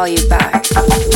Call you back.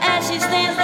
as she stands.